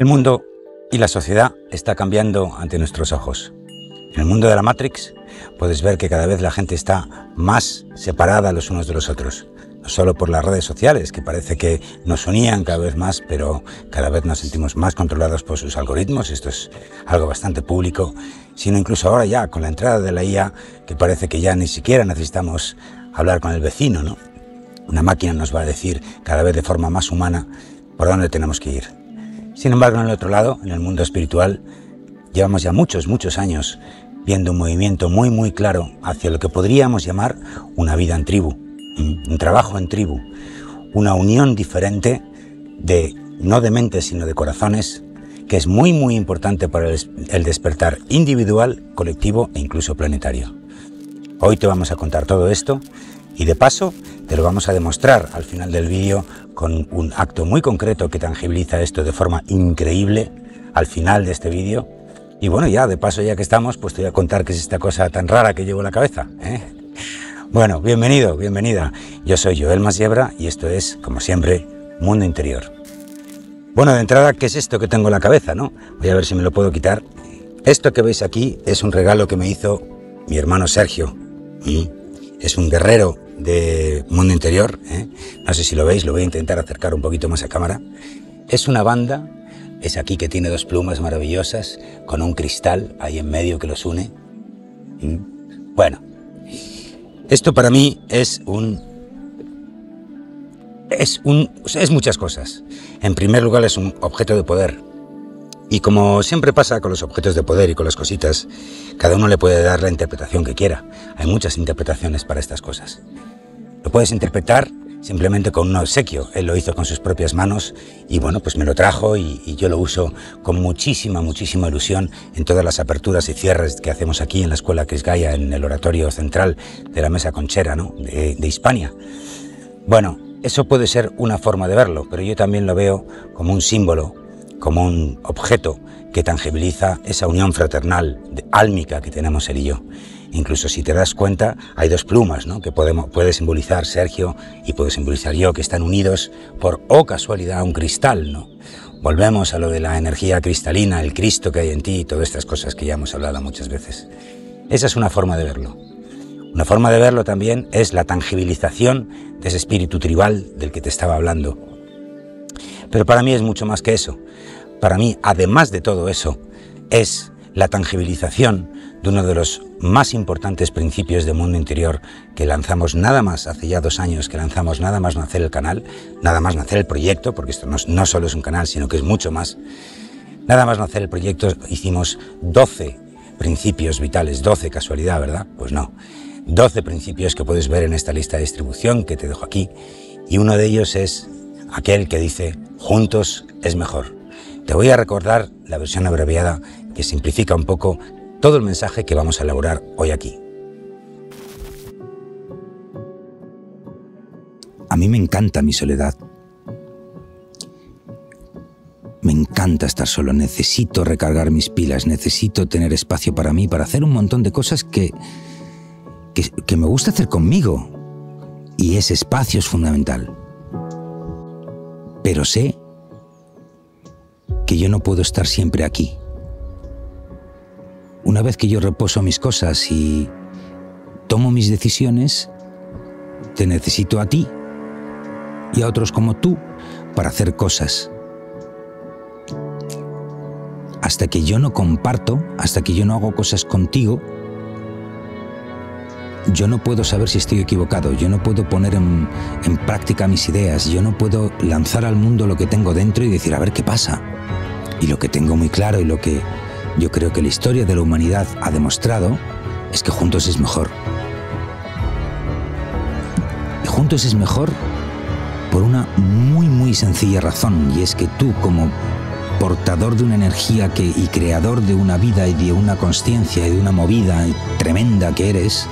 El mundo y la sociedad está cambiando ante nuestros ojos. En el mundo de la Matrix puedes ver que cada vez la gente está más separada los unos de los otros. No solo por las redes sociales, que parece que nos unían cada vez más, pero cada vez nos sentimos más controlados por sus algoritmos, esto es algo bastante público, sino incluso ahora ya con la entrada de la IA, que parece que ya ni siquiera necesitamos hablar con el vecino, ¿no? Una máquina nos va a decir cada vez de forma más humana por dónde tenemos que ir. Sin embargo, en el otro lado, en el mundo espiritual, llevamos ya muchos, muchos años viendo un movimiento muy, muy claro hacia lo que podríamos llamar una vida en tribu, un trabajo en tribu, una unión diferente de, no de mentes, sino de corazones, que es muy, muy importante para el despertar individual, colectivo e incluso planetario. Hoy te vamos a contar todo esto y de paso te lo vamos a demostrar al final del vídeo con un acto muy concreto que tangibiliza esto de forma increíble al final de este vídeo. Y bueno, ya de paso, ya que estamos, pues te voy a contar qué es esta cosa tan rara que llevo en la cabeza. ¿eh? Bueno, bienvenido, bienvenida. Yo soy Joel Masiebra y esto es, como siempre, Mundo Interior. Bueno, de entrada, ¿qué es esto que tengo en la cabeza? No? Voy a ver si me lo puedo quitar. Esto que veis aquí es un regalo que me hizo mi hermano Sergio. Es un guerrero de mundo interior. ¿eh? No sé si lo veis, lo voy a intentar acercar un poquito más a cámara. Es una banda, es aquí que tiene dos plumas maravillosas, con un cristal ahí en medio que los une. Bueno, esto para mí es un... Es, un, es muchas cosas. En primer lugar es un objeto de poder. Y como siempre pasa con los objetos de poder y con las cositas, cada uno le puede dar la interpretación que quiera. Hay muchas interpretaciones para estas cosas. Lo puedes interpretar simplemente con un obsequio. Él lo hizo con sus propias manos y bueno, pues me lo trajo y, yo lo uso con muchísima, muchísima ilusión en todas las aperturas y cierres que hacemos aquí en la Escuela Cris Gaia, en el oratorio central de la Mesa Conchera, ¿no? De, de Hispania. Bueno, eso puede ser una forma de verlo, pero yo también lo veo como un símbolo como un objeto que tangibiliza esa unión fraternal, álmica que tenemos él y yo. Incluso si te das cuenta, hay dos plumas ¿no? que podemos, puede simbolizar Sergio y puede simbolizar yo, que están unidos por, o casualidad, un cristal. ¿no? Volvemos a lo de la energía cristalina, el Cristo que hay en ti y todas estas cosas que ya hemos hablado muchas veces. Esa es una forma de verlo. Una forma de verlo también es la tangibilización de ese espíritu tribal del que te estaba hablando. Pero para mí es mucho más que eso. Para mí, además de todo eso, es la tangibilización de uno de los más importantes principios de mundo interior que lanzamos nada más, hace ya dos años que lanzamos nada más nacer el canal, nada más nacer el proyecto, porque esto no, solo es un canal, sino que es mucho más. Nada más nacer el proyecto hicimos 12 principios vitales, 12 casualidad, ¿verdad? Pues no. 12 principios que puedes ver en esta lista de distribución que te dejo aquí, y uno de ellos es aquel que dice, juntos es mejor. Te voy a recordar la versión abreviada que simplifica un poco todo el mensaje que vamos a elaborar hoy aquí. A mí me encanta mi soledad. Me encanta estar solo, necesito recargar mis pilas, necesito tener espacio para mí, para hacer un montón de cosas que, que, que me gusta hacer conmigo. Y ese espacio es fundamental. Pero sé que yo no puedo estar siempre aquí. Una vez que yo reposo mis cosas y tomo mis decisiones, te necesito a ti y a otros como tú para hacer cosas. Hasta que yo no comparto, hasta que yo no hago cosas contigo, yo no puedo saber si estoy equivocado, yo no puedo poner en, práctica mis ideas, yo no puedo lanzar al mundo lo que tengo dentro y decir, a ver qué pasa. Y lo que tengo muy claro y lo que yo creo que la historia de la humanidad ha demostrado es que juntos es mejor. Y juntos es mejor por una muy muy sencilla razón y es que tú como portador de una energía que, y creador de una vida y de una conciencia y de una movida tremenda que eres,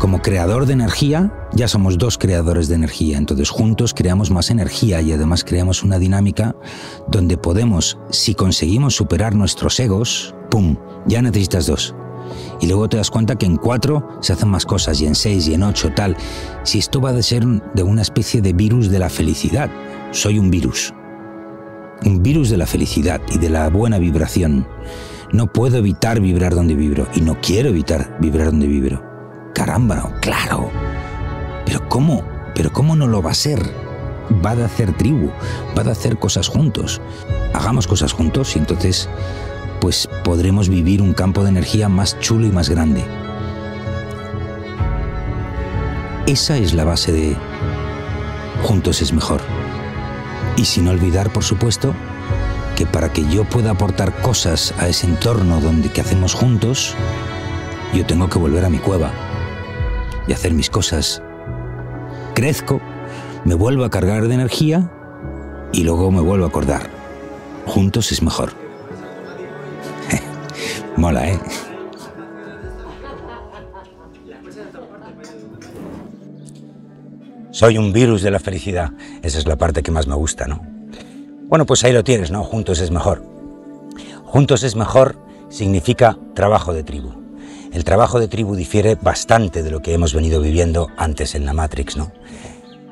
como creador de energía, ya somos dos creadores de energía, entonces juntos creamos más energía y además creamos una dinámica donde podemos, si conseguimos superar nuestros egos, ¡pum!, ya necesitas dos. Y luego te das cuenta que en cuatro se hacen más cosas y en seis y en ocho tal. Si esto va a ser de una especie de virus de la felicidad, soy un virus. un virus de la felicidad y de la buena vibración. No puedo evitar vibrar donde vibro y no quiero evitar vibrar donde vibro. Caramba, claro. Pero ¿cómo? Pero ¿cómo no lo va a ser? Va a hacer tribu, va a hacer cosas juntos. Hagamos cosas juntos y entonces pues podremos vivir un campo de energía más chulo y más grande. Esa es la base de juntos es mejor. Y sin olvidar, por supuesto, que para que yo pueda aportar cosas a ese entorno donde que hacemos juntos, yo tengo que volver a mi cueva y hacer mis cosas. Crezco, me vuelvo a cargar de energía y luego me vuelvo a acordar. Juntos es mejor. Mola, ¿eh? Soy un virus de la felicidad. Esa es la parte que más me gusta, ¿no? Bueno, pues ahí lo tienes, ¿no? Juntos es mejor. Juntos es mejor significa trabajo de tribu. El trabajo de tribu difiere bastante de lo que hemos venido viviendo antes en la Matrix, ¿no?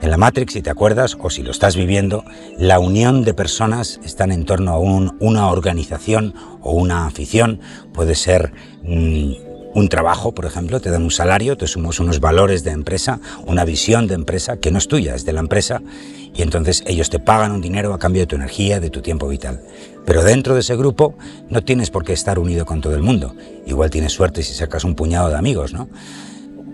En la Matrix, si te acuerdas, o si lo estás viviendo, la unión de personas están en torno a una organización o una afición. Puede ser mm, un trabajo, por ejemplo, te dan un salario, te sumas unos valores de empresa, una visión de empresa que no es tuya, es de la empresa, y entonces ellos te pagan un dinero a cambio de tu energía, de tu tiempo vital. Pero dentro de ese grupo no tienes por qué estar unido con todo el mundo. Igual tienes suerte si sacas un puñado de amigos, ¿no?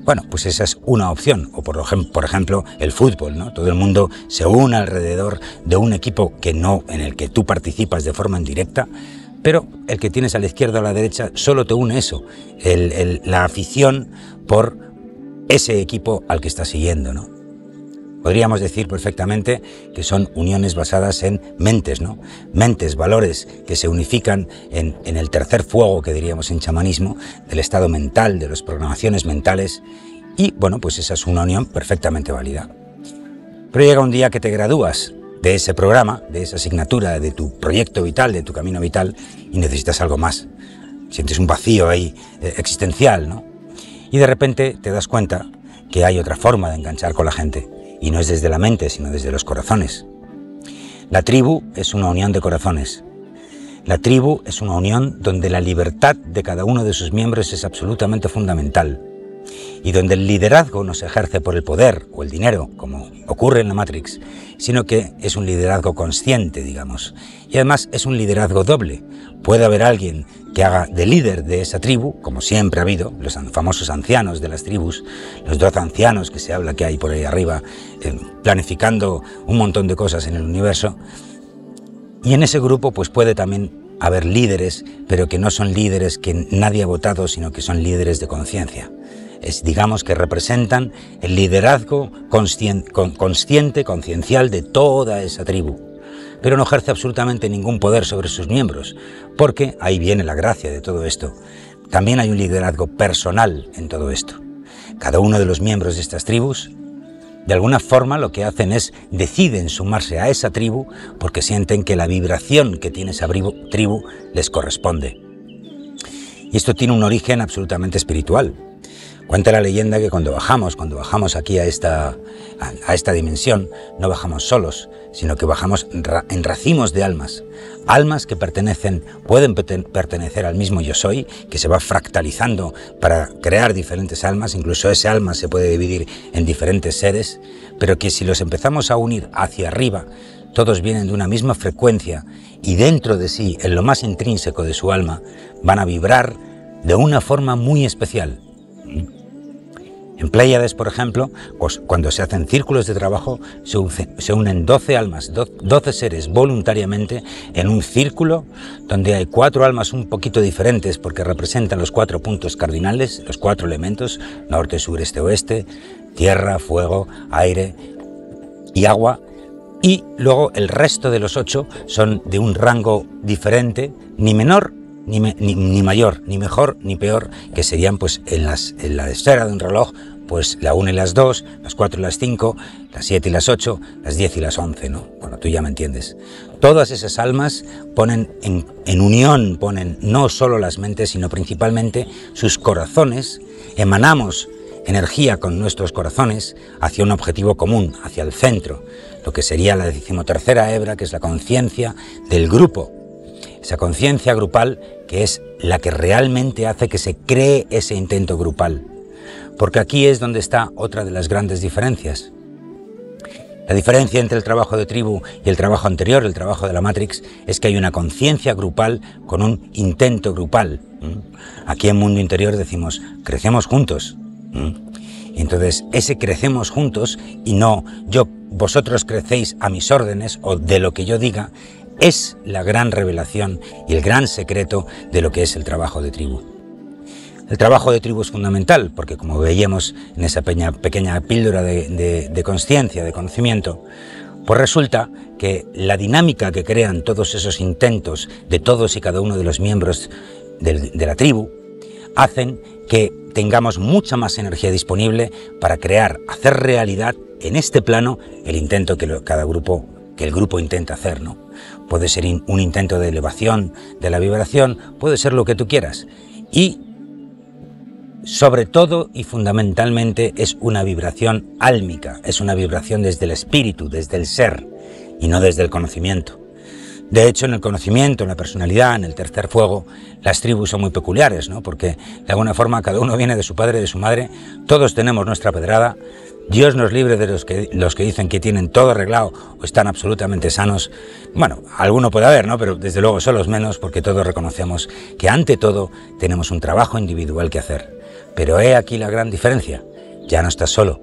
Bueno, pues esa es una opción. O por, por ejemplo, el fútbol, ¿no? Todo el mundo se une alrededor de un equipo que no, en el que tú participas de forma indirecta, pero el que tienes a la izquierda o a la derecha solo te une eso, la afición por ese equipo al que estás siguiendo, ¿no? Podríamos decir perfectamente que son uniones basadas en mentes, ¿no? Mentes, valores que se unifican en, el tercer fuego que diríamos en chamanismo, del estado mental, de las programaciones mentales, y bueno, pues esa es una unión perfectamente válida. Pero llega un día que te gradúas de ese programa, de esa asignatura, de tu proyecto vital, de tu camino vital, y necesitas algo más. Sientes un vacío ahí eh, existencial, ¿no? Y de repente te das cuenta que hay otra forma de enganchar con la gente y no es desde la mente, sino desde los corazones. La tribu es una unión de corazones. La tribu es una unión donde la libertad de cada uno de sus miembros es absolutamente fundamental y donde el liderazgo no se ejerce por el poder o el dinero, como ocurre en la Matrix, sino que es un liderazgo consciente, digamos. Y además es un liderazgo doble. Puede haber alguien que haga de líder de esa tribu, como siempre ha habido, los famosos ancianos de las tribus, los dos ancianos que se habla que hay por ahí arriba, eh, planificando un montón de cosas en el universo. Y en ese grupo pues puede también haber líderes, pero que no son líderes que nadie ha votado, sino que son líderes de conciencia digamos que representan el liderazgo consciente, conciencial de toda esa tribu, pero no ejerce absolutamente ningún poder sobre sus miembros, porque ahí viene la gracia de todo esto. También hay un liderazgo personal en todo esto. Cada uno de los miembros de estas tribus, de alguna forma lo que hacen es deciden sumarse a esa tribu porque sienten que la vibración que tiene esa tribu les corresponde. Y esto tiene un origen absolutamente espiritual. Cuenta la leyenda que cuando bajamos, cuando bajamos aquí a esta, a, esta dimensión, no bajamos solos, sino que bajamos en racimos de almas. Almas que pertenecen, pueden pertenecer al mismo yo soy, que se va fractalizando para crear diferentes almas, incluso ese alma se puede dividir en diferentes seres, pero que si los empezamos a unir hacia arriba, todos vienen de una misma frecuencia y dentro de sí, en lo más intrínseco de su alma, van a vibrar de una forma muy especial, en Pleiades, por ejemplo, pues cuando se hacen círculos de trabajo, se, unen 12 almas, 12 seres voluntariamente en un círculo donde hay cuatro almas un poquito diferentes porque representan los cuatro puntos cardinales, los cuatro elementos, norte, sur, este, oeste, tierra, fuego, aire y agua. Y luego el resto de los ocho son de un rango diferente, ni menor ni, ni, mayor, ni mejor, ni peor, que serían pues en, las, en la esfera de un reloj, pues la 1 y las 2, las 4 y las 5, las 7 y las 8, las 10 y las 11, ¿no? Bueno, tú ya me entiendes. Todas esas almas ponen en, en unión, ponen no solo las mentes, sino principalmente sus corazones, emanamos energía con nuestros corazones hacia un objetivo común, hacia el centro, lo que sería la decimotercera hebra, que es la conciencia del grupo, esa conciencia grupal que es la que realmente hace que se cree ese intento grupal. Porque aquí es donde está otra de las grandes diferencias. La diferencia entre el trabajo de tribu y el trabajo anterior, el trabajo de la Matrix, es que hay una conciencia grupal con un intento grupal. Aquí en Mundo Interior decimos, crecemos juntos. Entonces, ese crecemos juntos y no yo, vosotros crecéis a mis órdenes o de lo que yo diga, es la gran revelación y el gran secreto de lo que es el trabajo de tribu. El trabajo de tribu es fundamental porque, como veíamos en esa pequeña, píldora de, de conciencia, de conocimiento, pues resulta que la dinámica que crean todos esos intentos de todos y cada uno de los miembros de la tribu hacen que tengamos mucha más energía disponible para crear, hacer realidad en este plano el intento que cada grupo que el grupo intenta hacer, ¿no? Puede ser un intento de elevación de la vibración, puede ser lo que tú quieras. Y sobre todo y fundamentalmente es una vibración álmica, es una vibración desde el espíritu, desde el ser y no desde el conocimiento. De hecho, en el conocimiento, en la personalidad, en el tercer fuego, las tribus son muy peculiares, ¿no? Porque de alguna forma cada uno viene de su padre de su madre, todos tenemos nuestra pedrada, Dios nos libre de los que, los que dicen que tienen todo arreglado o están absolutamente sanos. Bueno, alguno puede haber, ¿no? Pero desde luego son los menos porque todos reconocemos que ante todo tenemos un trabajo individual que hacer. Pero he aquí la gran diferencia. Ya no estás solo.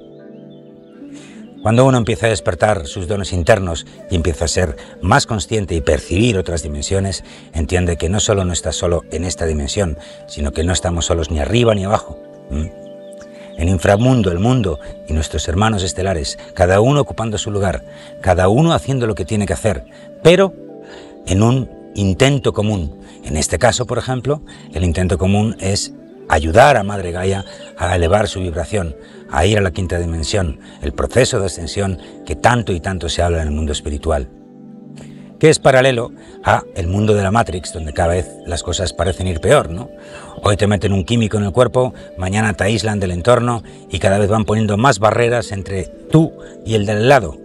Cuando uno empieza a despertar sus dones internos y empieza a ser más consciente y percibir otras dimensiones, entiende que no solo no está solo en esta dimensión, sino que no estamos solos ni arriba ni abajo. El inframundo, el mundo y nuestros hermanos estelares, cada uno ocupando su lugar, cada uno haciendo lo que tiene que hacer, pero en un intento común. En este caso, por ejemplo, el intento común es ayudar a Madre Gaia a elevar su vibración, a ir a la quinta dimensión, el proceso de ascensión que tanto y tanto se habla en el mundo espiritual que es paralelo a el mundo de la Matrix, donde cada vez las cosas parecen ir peor, ¿no? Hoy te meten un químico en el cuerpo, mañana te aíslan del entorno y cada vez van poniendo más barreras entre tú y el del lado.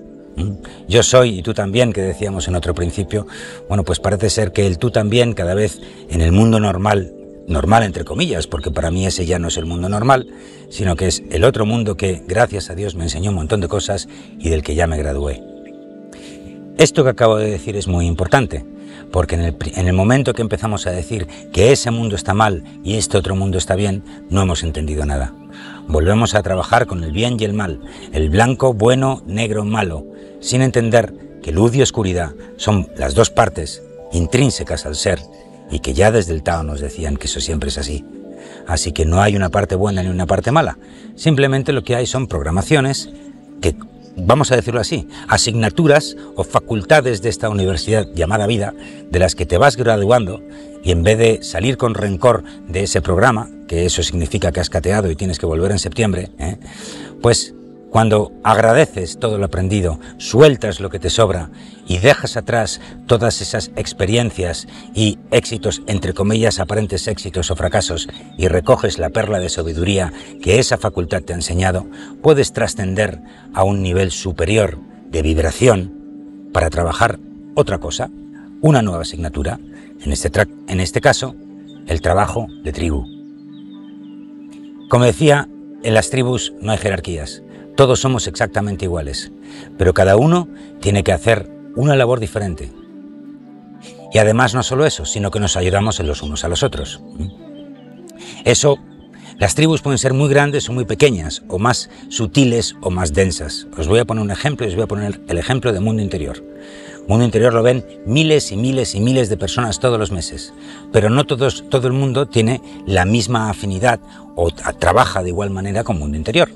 Yo soy y tú también, que decíamos en otro principio, bueno, pues parece ser que el tú también cada vez en el mundo normal, normal entre comillas, porque para mí ese ya no es el mundo normal, sino que es el otro mundo que, gracias a Dios, me enseñó un montón de cosas y del que ya me gradué. Esto que acabo de decir es muy importante, porque en el, momento que empezamos a decir que ese mundo está mal y este otro mundo está bien, no hemos entendido nada. Volvemos a trabajar con el bien y el mal, el blanco, bueno, negro, malo, sin entender que luz y oscuridad son las dos partes intrínsecas al ser y que ya desde el Tao nos decían que eso siempre es así. Así que no hay una parte buena ni una parte mala, simplemente lo que hay son programaciones que vamos a decirlo así, asignaturas o facultades de esta universidad llamada vida, de las que te vas graduando y en vez de salir con rencor de ese programa, que eso significa que has cateado y tienes que volver en septiembre, ¿eh? pues cuando agradeces todo lo aprendido, sueltas lo que te sobra y dejas atrás todas esas experiencias y éxitos, entre comillas, aparentes éxitos o fracasos, y recoges la perla de sabiduría que esa facultad te ha enseñado, puedes trascender a un nivel superior de vibración para trabajar otra cosa, una nueva asignatura, en este, en este caso, el trabajo de tribu. Como decía, en las tribus no hay jerarquías. Todos somos exactamente iguales, pero cada uno tiene que hacer una labor diferente. Y además no solo eso, sino que nos ayudamos los unos a los otros. Eso, las tribus pueden ser muy grandes o muy pequeñas, o más sutiles o más densas. Os voy a poner un ejemplo y os voy a poner el ejemplo de mundo interior. Mundo interior lo ven miles y miles y miles de personas todos los meses, pero no todos, todo el mundo tiene la misma afinidad o trabaja de igual manera con mundo interior.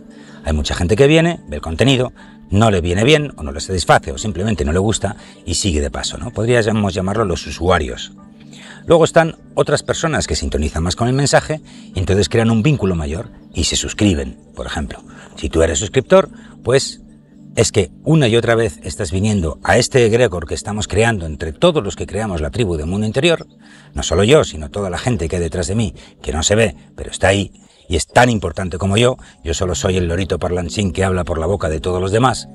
Hay mucha gente que viene, ve el contenido, no le viene bien o no le satisface o simplemente no le gusta y sigue de paso, ¿no? Podríamos llamarlo los usuarios. Luego están otras personas que sintonizan más con el mensaje y entonces crean un vínculo mayor y se suscriben, por ejemplo. Si tú eres suscriptor, pues es que una y otra vez estás viniendo a este egregor que estamos creando entre todos los que creamos la tribu del mundo interior, no solo yo, sino toda la gente que hay detrás de mí, que no se ve, pero está ahí, y es tan importante como yo, yo solo soy el lorito parlanchín que habla por la boca de todos los demás,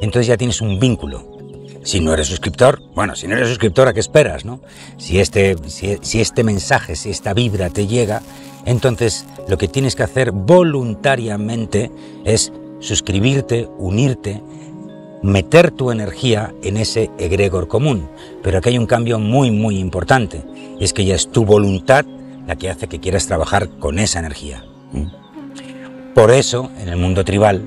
entonces ya tienes un vínculo. Si no eres suscriptor, bueno, si no eres suscriptor, ¿a qué esperas, no? Si este, si, este mensaje, si esta vibra te llega, entonces lo que tienes que hacer voluntariamente es suscribirte, unirte, meter tu energía en ese egregor común. Pero aquí hay un cambio muy, muy importante. Es que ya es tu voluntad la que hace que quieras trabajar con esa energía. Por eso, en el mundo tribal,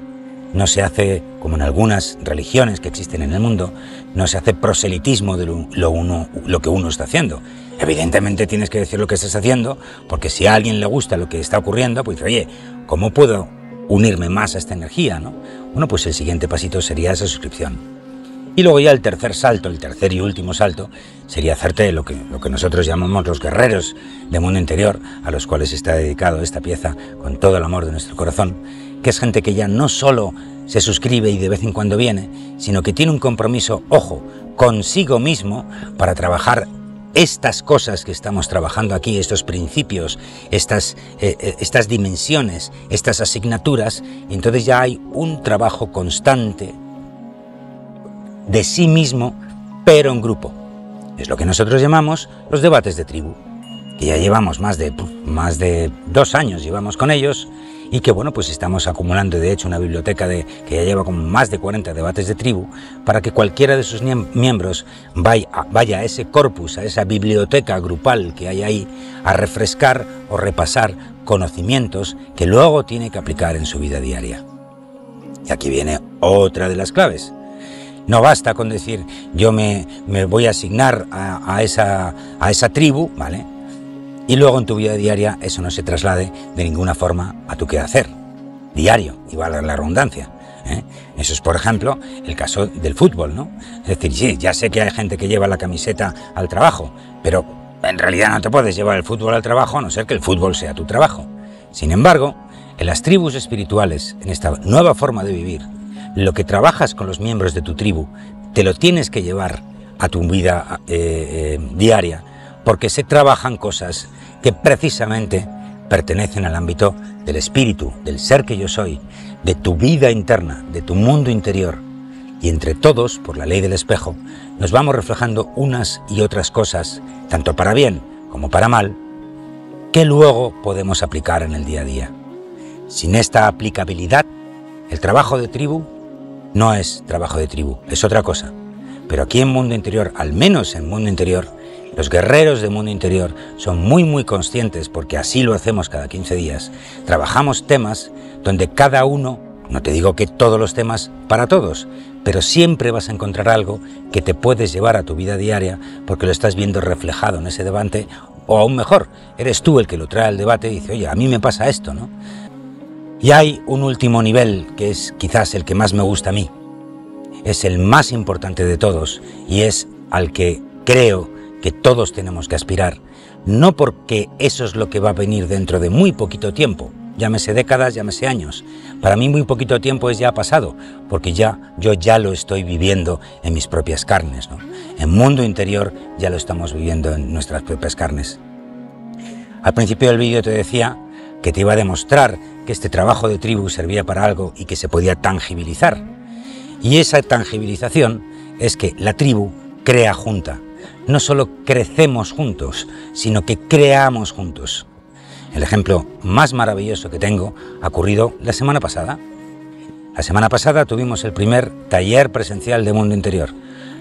no se hace, como en algunas religiones que existen en el mundo, no se hace proselitismo de lo, uno, lo que uno está haciendo. Evidentemente tienes que decir lo que estás haciendo, porque si a alguien le gusta lo que está ocurriendo, pues oye, ¿cómo puedo unirme más a esta energía? ¿no? Bueno, pues el siguiente pasito sería esa suscripción. Y luego ya el tercer salto, el tercer y último salto, sería hacerte lo que, lo que nosotros llamamos los guerreros de mundo interior, a los cuales está dedicado esta pieza con todo el amor de nuestro corazón, que es gente que ya no solo se suscribe y de vez en cuando viene, sino que tiene un compromiso, ojo, consigo mismo para trabajar estas cosas que estamos trabajando aquí, estos principios, estas, eh, eh, estas dimensiones, estas asignaturas, y entonces ya hay un trabajo constante de sí mismo, pero en grupo. Es lo que nosotros llamamos los debates de tribu, que ya llevamos más de, más de dos años, llevamos con ellos, y que bueno, pues estamos acumulando de hecho una biblioteca de, que ya lleva como más de 40 debates de tribu para que cualquiera de sus miembros vaya, vaya a ese corpus, a esa biblioteca grupal que hay ahí, a refrescar o repasar conocimientos que luego tiene que aplicar en su vida diaria. Y aquí viene otra de las claves. No basta con decir yo me, me voy a asignar a, a, esa, a esa tribu, ¿vale? y luego en tu vida diaria eso no se traslade de ninguna forma a tu quehacer diario, y vale la redundancia. ¿eh? Eso es, por ejemplo, el caso del fútbol, ¿no? Es decir, sí, ya sé que hay gente que lleva la camiseta al trabajo, pero en realidad no te puedes llevar el fútbol al trabajo a no ser que el fútbol sea tu trabajo. Sin embargo, en las tribus espirituales, en esta nueva forma de vivir, lo que trabajas con los miembros de tu tribu, te lo tienes que llevar a tu vida eh, eh, diaria, porque se trabajan cosas que precisamente pertenecen al ámbito del espíritu, del ser que yo soy, de tu vida interna, de tu mundo interior. Y entre todos, por la ley del espejo, nos vamos reflejando unas y otras cosas, tanto para bien como para mal, que luego podemos aplicar en el día a día. Sin esta aplicabilidad, el trabajo de tribu no es trabajo de tribu, es otra cosa. Pero aquí en mundo interior, al menos en mundo interior, los guerreros del mundo interior son muy muy conscientes, porque así lo hacemos cada 15 días. Trabajamos temas donde cada uno, no te digo que todos los temas para todos, pero siempre vas a encontrar algo que te puedes llevar a tu vida diaria porque lo estás viendo reflejado en ese debate, o aún mejor, eres tú el que lo trae al debate y dice, oye, a mí me pasa esto, ¿no? Y hay un último nivel que es quizás el que más me gusta a mí. Es el más importante de todos y es al que creo que todos tenemos que aspirar, no porque eso es lo que va a venir dentro de muy poquito tiempo, llámese décadas, llámese años. Para mí muy poquito tiempo es ya pasado, porque ya yo ya lo estoy viviendo en mis propias carnes, ¿no? En mundo interior ya lo estamos viviendo en nuestras propias carnes. Al principio del vídeo te decía que te iba a demostrar que este trabajo de tribu servía para algo y que se podía tangibilizar. Y esa tangibilización es que la tribu crea junta, no solo crecemos juntos, sino que creamos juntos. El ejemplo más maravilloso que tengo ha ocurrido la semana pasada. La semana pasada tuvimos el primer taller presencial de Mundo Interior.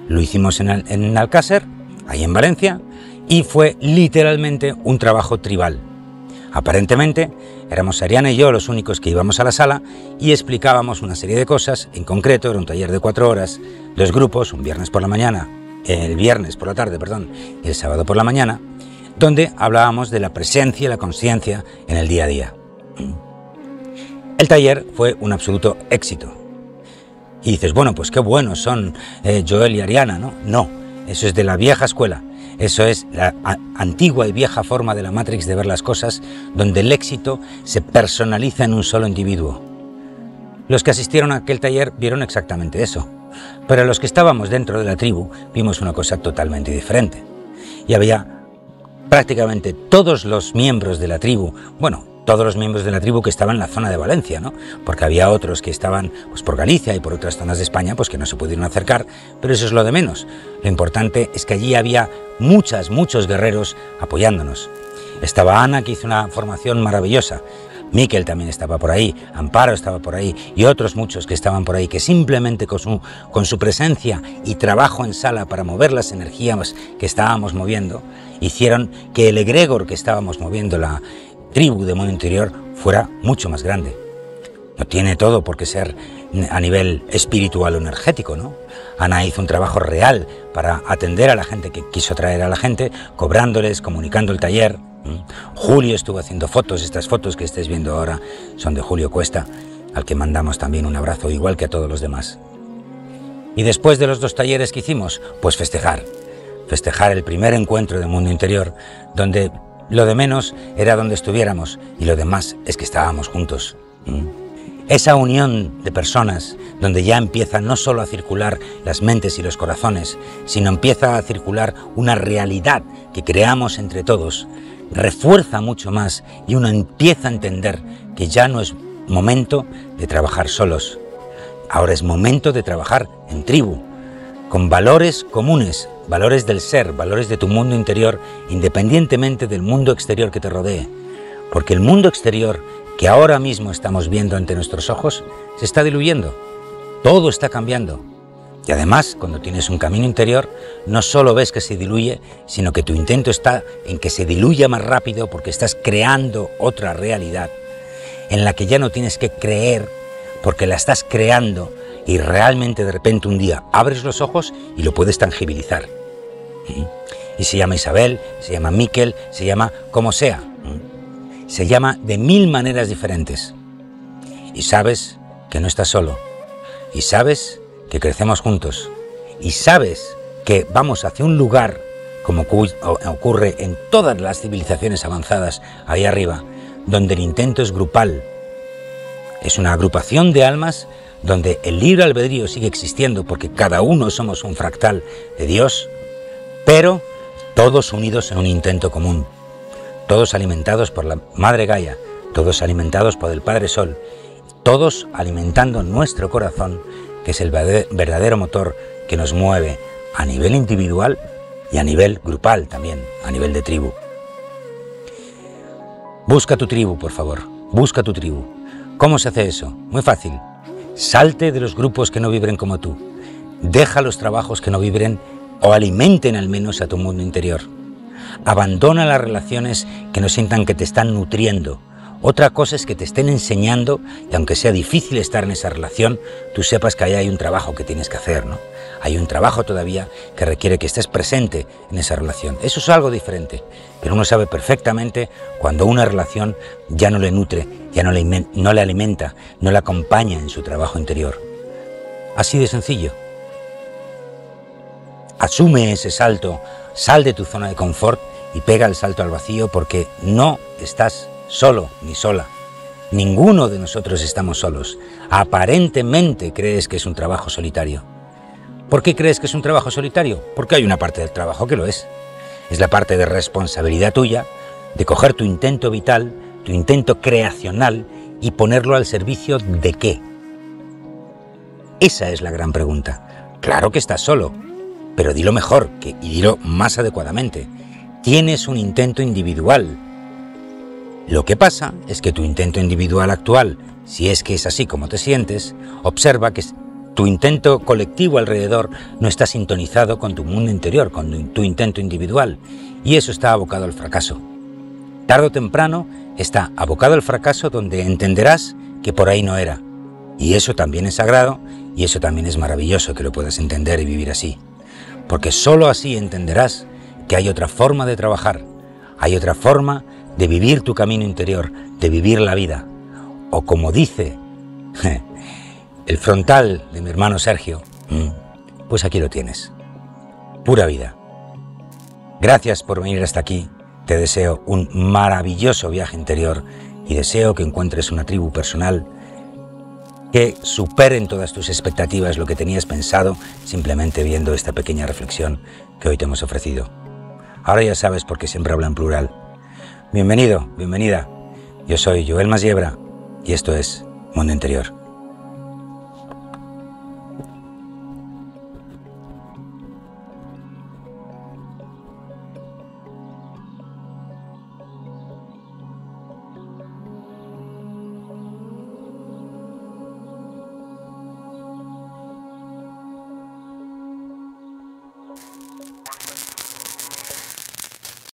Lo hicimos en, en Alcácer, ahí en Valencia, y fue literalmente un trabajo tribal. Aparentemente, éramos Ariana y yo los únicos que íbamos a la sala y explicábamos una serie de cosas, en concreto era un taller de cuatro horas, dos grupos, un viernes por la mañana el viernes por la tarde, perdón, y el sábado por la mañana, donde hablábamos de la presencia y la conciencia en el día a día. El taller fue un absoluto éxito. Y dices, bueno, pues qué buenos son eh, Joel y Ariana, ¿no? No, eso es de la vieja escuela. Eso es la antigua y vieja forma de la Matrix de ver las cosas, donde el éxito se personaliza en un solo individuo. Los que asistieron a aquel taller vieron exactamente eso, pero los que estábamos dentro de la tribu vimos una cosa totalmente diferente. Y había prácticamente todos los miembros de la tribu, bueno, todos los miembros de la tribu que estaban en la zona de Valencia, ¿no? Porque había otros que estaban pues, por Galicia y por otras zonas de España, pues que no se pudieron acercar, pero eso es lo de menos. Lo importante es que allí había muchas, muchos guerreros apoyándonos. Estaba Ana, que hizo una formación maravillosa. Miquel también estaba por ahí, Amparo estaba por ahí y otros muchos que estaban por ahí, que simplemente con su, con su presencia y trabajo en sala para mover las energías que estábamos moviendo, hicieron que el egregor que estábamos moviendo, la tribu de mundo interior, fuera mucho más grande. No tiene todo por qué ser a nivel espiritual o energético, ¿no? Ana hizo un trabajo real para atender a la gente que quiso traer a la gente, cobrándoles, comunicando el taller, Julio estuvo haciendo fotos, estas fotos que estés viendo ahora son de Julio Cuesta, al que mandamos también un abrazo igual que a todos los demás. Y después de los dos talleres que hicimos, pues festejar. Festejar el primer encuentro del mundo interior, donde lo de menos era donde estuviéramos y lo demás es que estábamos juntos. Esa unión de personas donde ya empieza no solo a circular las mentes y los corazones, sino empieza a circular una realidad que creamos entre todos, refuerza mucho más y uno empieza a entender que ya no es momento de trabajar solos. Ahora es momento de trabajar en tribu, con valores comunes, valores del ser, valores de tu mundo interior, independientemente del mundo exterior que te rodee. Porque el mundo exterior que ahora mismo estamos viendo ante nuestros ojos se está diluyendo. Todo está cambiando. Y además, cuando tienes un camino interior, no solo ves que se diluye, sino que tu intento está en que se diluya más rápido porque estás creando otra realidad en la que ya no tienes que creer porque la estás creando y realmente de repente un día abres los ojos y lo puedes tangibilizar. Y se llama Isabel, se llama Miquel, se llama como sea. Se llama de mil maneras diferentes. Y sabes que no estás solo. Y sabes que crecemos juntos y sabes que vamos hacia un lugar, como ocurre en todas las civilizaciones avanzadas ahí arriba, donde el intento es grupal, es una agrupación de almas donde el libre albedrío sigue existiendo porque cada uno somos un fractal de Dios, pero todos unidos en un intento común, todos alimentados por la Madre Gaia, todos alimentados por el Padre Sol, todos alimentando nuestro corazón que es el verdadero motor que nos mueve a nivel individual y a nivel grupal también, a nivel de tribu. Busca tu tribu, por favor, busca tu tribu. ¿Cómo se hace eso? Muy fácil. Salte de los grupos que no vibren como tú. Deja los trabajos que no vibren o alimenten al menos a tu mundo interior. Abandona las relaciones que no sientan que te están nutriendo, otra cosa es que te estén enseñando y aunque sea difícil estar en esa relación, tú sepas que ahí hay un trabajo que tienes que hacer, ¿no? Hay un trabajo todavía que requiere que estés presente en esa relación. Eso es algo diferente, pero uno sabe perfectamente cuando una relación ya no le nutre, ya no le, no le alimenta, no le acompaña en su trabajo interior. Así de sencillo. Asume ese salto, sal de tu zona de confort y pega el salto al vacío porque no estás solo ni sola. Ninguno de nosotros estamos solos. Aparentemente crees que es un trabajo solitario. ¿Por qué crees que es un trabajo solitario? Porque hay una parte del trabajo que lo es. Es la parte de responsabilidad tuya de coger tu intento vital, tu intento creacional y ponerlo al servicio de qué. Esa es la gran pregunta. Claro que estás solo, pero dilo mejor que, y dilo más adecuadamente. Tienes un intento individual, lo que pasa es que tu intento individual actual, si es que es así como te sientes, observa que tu intento colectivo alrededor no está sintonizado con tu mundo interior, con tu intento individual, y eso está abocado al fracaso. Tardo o temprano está abocado al fracaso donde entenderás que por ahí no era. Y eso también es sagrado y eso también es maravilloso que lo puedas entender y vivir así. Porque sólo así entenderás que hay otra forma de trabajar, hay otra forma de vivir tu camino interior, de vivir la vida. O como dice el frontal de mi hermano Sergio, mm, pues aquí lo tienes. Pura vida. Gracias por venir hasta aquí. Te deseo un maravilloso viaje interior y deseo que encuentres una tribu personal que superen todas tus expectativas lo que tenías pensado simplemente viendo esta pequeña reflexión que hoy te hemos ofrecido. Ahora ya sabes por qué siempre habla en plural. Bienvenido, bienvenida. Yo soy Joel Masiebra y esto es Mundo Interior.